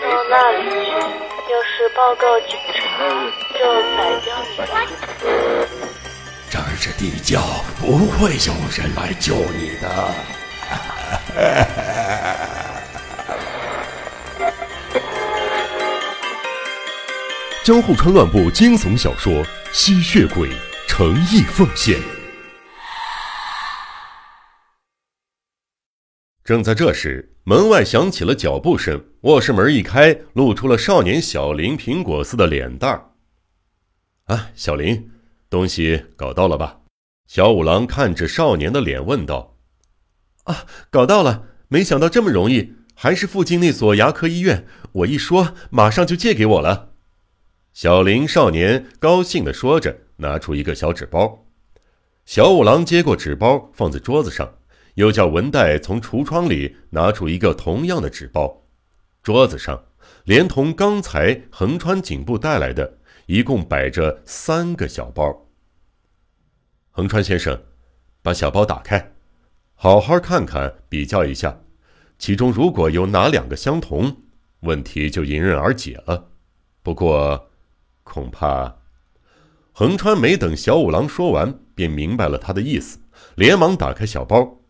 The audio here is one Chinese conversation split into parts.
到那里去，要是报告警察，就宰掉你吧。这儿是地窖，不会有人来救你的。江户川乱步惊悚小说《吸血鬼》诚意奉献。正在这时，门外响起了脚步声，卧室门一开，露出了少年小林苹果似的脸蛋儿。啊，小林，东西搞到了吧？小五郎看着少年的脸问道。啊，搞到了！没想到这么容易，还是附近那所牙科医院。我一说，马上就借给我了。小林少年高兴地说着，拿出一个小纸包。小五郎接过纸包，放在桌子上，又叫文代从橱窗里拿出一个同样的纸包。桌子上连同刚才横川颈部带来的，一共摆着三个小包。横川先生，把小包打开，好好看看，比较一下，其中如果有哪两个相同，问题就迎刃而解了。不过。恐怕，横川没等小五郎说完，便明白了他的意思，连忙打开小包。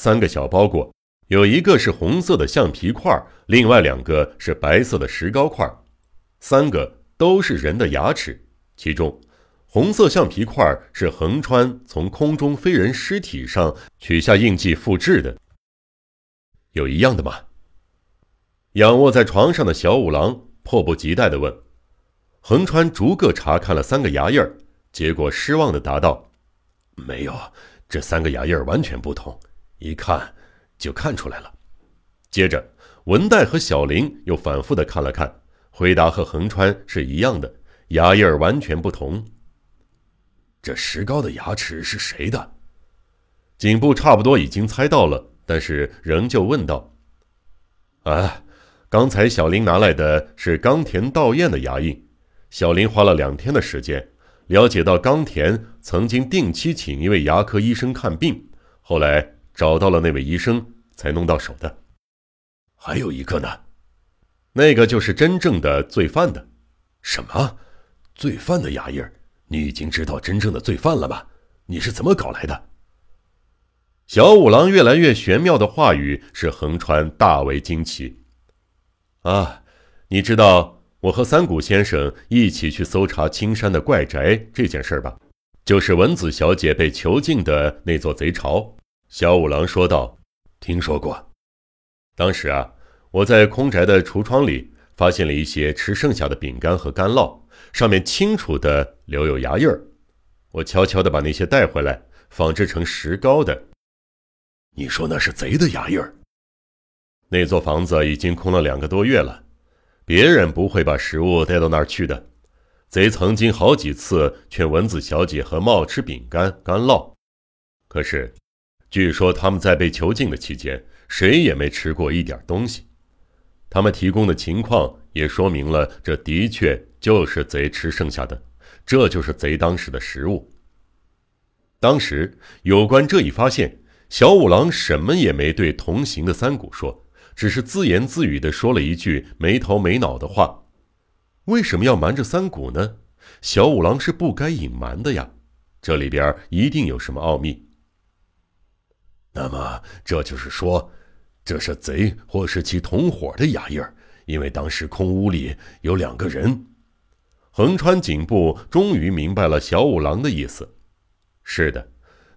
三个小包裹，有一个是红色的橡皮块，另外两个是白色的石膏块，三个都是人的牙齿。其中，红色橡皮块是横川从空中飞人尸体上取下印记复制的。有一样的吗？仰卧在床上的小五郎迫不及待地问。横川逐个查看了三个牙印儿，结果失望的答道：“没有，这三个牙印儿完全不同，一看就看出来了。”接着，文代和小林又反复的看了看，回答和横川是一样的，牙印儿完全不同。这石膏的牙齿是谁的？颈部差不多已经猜到了，但是仍旧问道：“啊，刚才小林拿来的是冈田道彦的牙印。”小林花了两天的时间，了解到冈田曾经定期请一位牙科医生看病，后来找到了那位医生，才弄到手的。还有一个呢，那个就是真正的罪犯的。什么？罪犯的牙印儿？你已经知道真正的罪犯了吧？你是怎么搞来的？小五郎越来越玄妙的话语使横川大为惊奇。啊，你知道？我和三谷先生一起去搜查青山的怪宅这件事吧，就是文子小姐被囚禁的那座贼巢。小五郎说道：“听说过。当时啊，我在空宅的橱窗里发现了一些吃剩下的饼干和干酪，上面清楚的留有牙印儿。我悄悄的把那些带回来，仿制成石膏的。你说那是贼的牙印儿？那座房子已经空了两个多月了。”别人不会把食物带到那儿去的。贼曾经好几次劝蚊子小姐和茂吃饼干、干酪，可是，据说他们在被囚禁的期间，谁也没吃过一点东西。他们提供的情况也说明了，这的确就是贼吃剩下的，这就是贼当时的食物。当时有关这一发现，小五郎什么也没对同行的三谷说。只是自言自语的说了一句没头没脑的话，为什么要瞒着三谷呢？小五郎是不该隐瞒的呀，这里边一定有什么奥秘。那么这就是说，这是贼或是其同伙的牙印儿，因为当时空屋里有两个人。横川颈部终于明白了小五郎的意思。是的，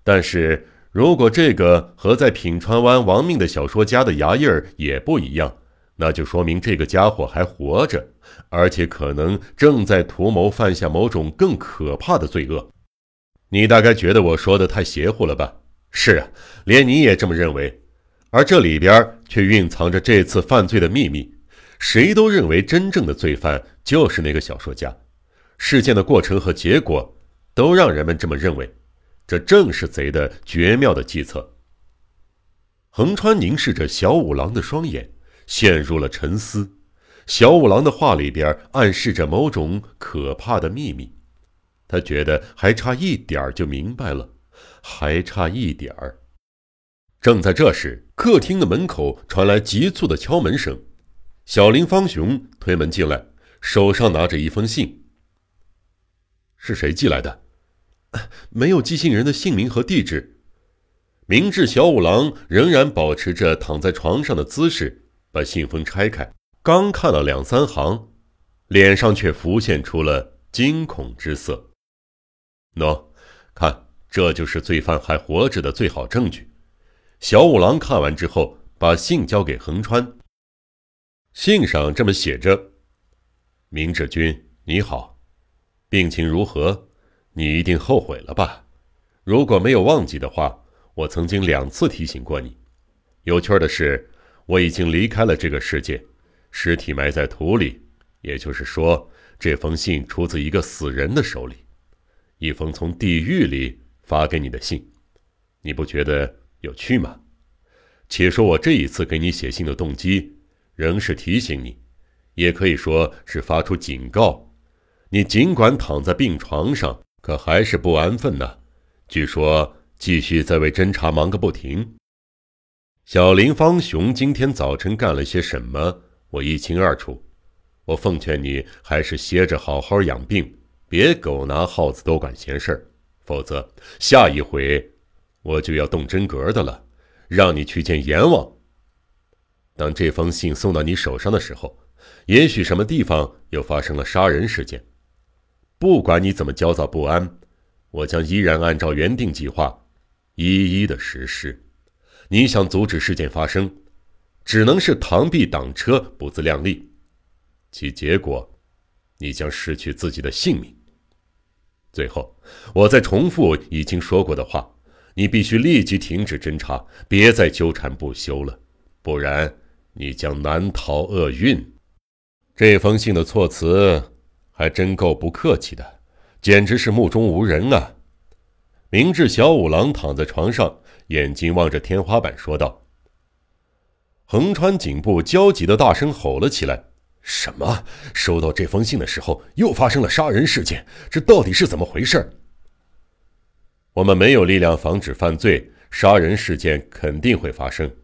但是。如果这个和在品川湾亡命的小说家的牙印儿也不一样，那就说明这个家伙还活着，而且可能正在图谋犯下某种更可怕的罪恶。你大概觉得我说的太邪乎了吧？是啊，连你也这么认为。而这里边却蕴藏着这次犯罪的秘密。谁都认为真正的罪犯就是那个小说家。事件的过程和结果都让人们这么认为。这正是贼的绝妙的计策。横川凝视着小五郎的双眼，陷入了沉思。小五郎的话里边暗示着某种可怕的秘密，他觉得还差一点就明白了，还差一点儿。正在这时，客厅的门口传来急促的敲门声。小林方雄推门进来，手上拿着一封信。是谁寄来的？没有寄信人的姓名和地址。明智小五郎仍然保持着躺在床上的姿势，把信封拆开，刚看了两三行，脸上却浮现出了惊恐之色。喏，看，这就是罪犯还活着的最好证据。小五郎看完之后，把信交给横川。信上这么写着：“明智君，你好，病情如何？你一定后悔了吧？如果没有忘记的话。”我曾经两次提醒过你。有趣的是，我已经离开了这个世界，尸体埋在土里。也就是说，这封信出自一个死人的手里，一封从地狱里发给你的信。你不觉得有趣吗？且说我这一次给你写信的动机，仍是提醒你，也可以说是发出警告。你尽管躺在病床上，可还是不安分呢。据说。继续在为侦查忙个不停。小林方雄今天早晨干了些什么，我一清二楚。我奉劝你还是歇着好好养病，别狗拿耗子多管闲事儿，否则下一回我就要动真格的了，让你去见阎王。当这封信送到你手上的时候，也许什么地方又发生了杀人事件。不管你怎么焦躁不安，我将依然按照原定计划。一一的实施，你想阻止事件发生，只能是螳臂挡车，不自量力，其结果，你将失去自己的性命。最后，我再重复已经说过的话，你必须立即停止侦查，别再纠缠不休了，不然你将难逃厄运。这封信的措辞还真够不客气的，简直是目中无人啊！明智小五郎躺在床上，眼睛望着天花板，说道：“横川警部焦急的大声吼了起来：‘什么？收到这封信的时候，又发生了杀人事件？这到底是怎么回事？’我们没有力量防止犯罪，杀人事件肯定会发生。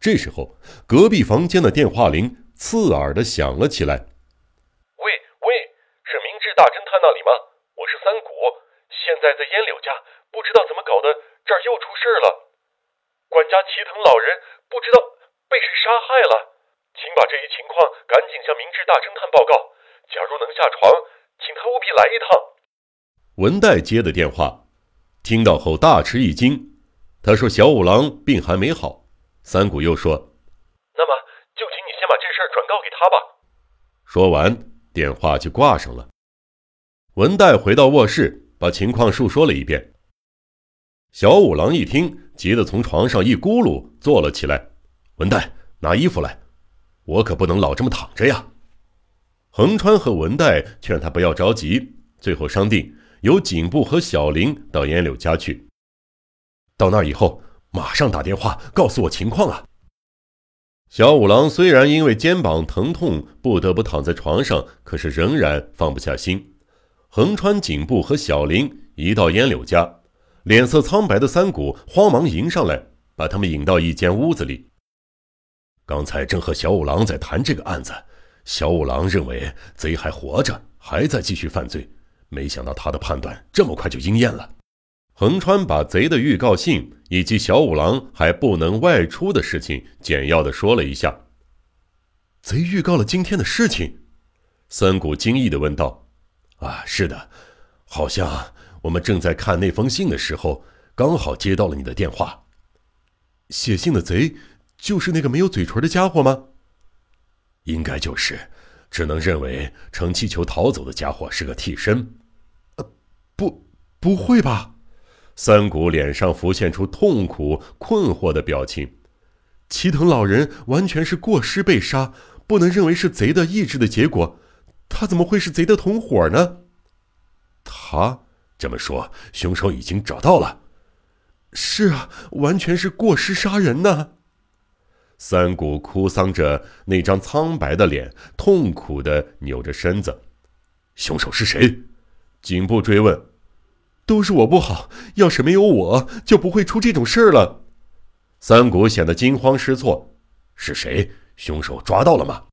这时候，隔壁房间的电话铃刺耳的响了起来。‘喂喂，是明智大侦探那里吗？我是三谷。’现在在烟柳家，不知道怎么搞的，这儿又出事了。管家齐藤老人不知道被谁杀害了，请把这一情况赶紧向明智大侦探报告。假如能下床，请他务必来一趟。文代接的电话，听到后大吃一惊。他说：“小五郎病还没好。”三谷又说：“那么就请你先把这事儿转告给他吧。”说完，电话就挂上了。文代回到卧室。把情况述说了一遍。小五郎一听，急得从床上一咕噜坐了起来。文代，拿衣服来，我可不能老这么躺着呀。横川和文代劝他不要着急，最后商定由警部和小林到烟柳家去。到那以后，马上打电话告诉我情况啊。小五郎虽然因为肩膀疼痛不得不躺在床上，可是仍然放不下心。横川警部和小林一到烟柳家，脸色苍白的三谷慌忙迎上来，把他们引到一间屋子里。刚才正和小五郎在谈这个案子，小五郎认为贼还活着，还在继续犯罪，没想到他的判断这么快就应验了。横川把贼的预告信以及小五郎还不能外出的事情简要的说了一下。贼预告了今天的事情，三谷惊异的问道。啊，是的，好像我们正在看那封信的时候，刚好接到了你的电话。写信的贼就是那个没有嘴唇的家伙吗？应该就是，只能认为乘气球逃走的家伙是个替身。呃，不，不会吧？三谷脸上浮现出痛苦、困惑的表情。齐藤老人完全是过失被杀，不能认为是贼的意志的结果。他怎么会是贼的同伙呢？他这么说，凶手已经找到了。是啊，完全是过失杀人呢。三谷哭丧着那张苍白的脸，痛苦的扭着身子。凶手是谁？警部追问。都是我不好，要是没有我，就不会出这种事儿了。三谷显得惊慌失措。是谁？凶手抓到了吗？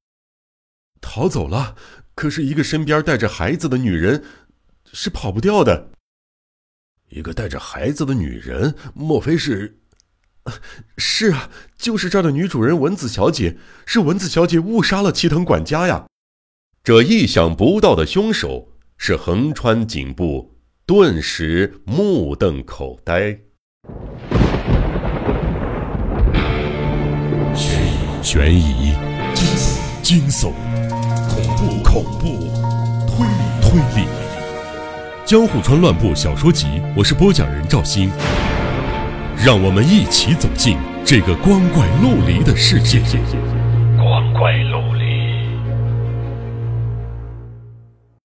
逃走了。可是，一个身边带着孩子的女人是跑不掉的。一个带着孩子的女人，莫非是？是啊，就是这儿的女主人文子小姐。是文子小姐误杀了齐藤管家呀！这意想不到的凶手是横川警部，顿时目瞪口呆。悬疑、惊悚、恐怖、恐怖、推理、推理，《江户川乱步小说集》，我是播讲人赵鑫，让我们一起走进这个光怪陆离的世界。光怪陆。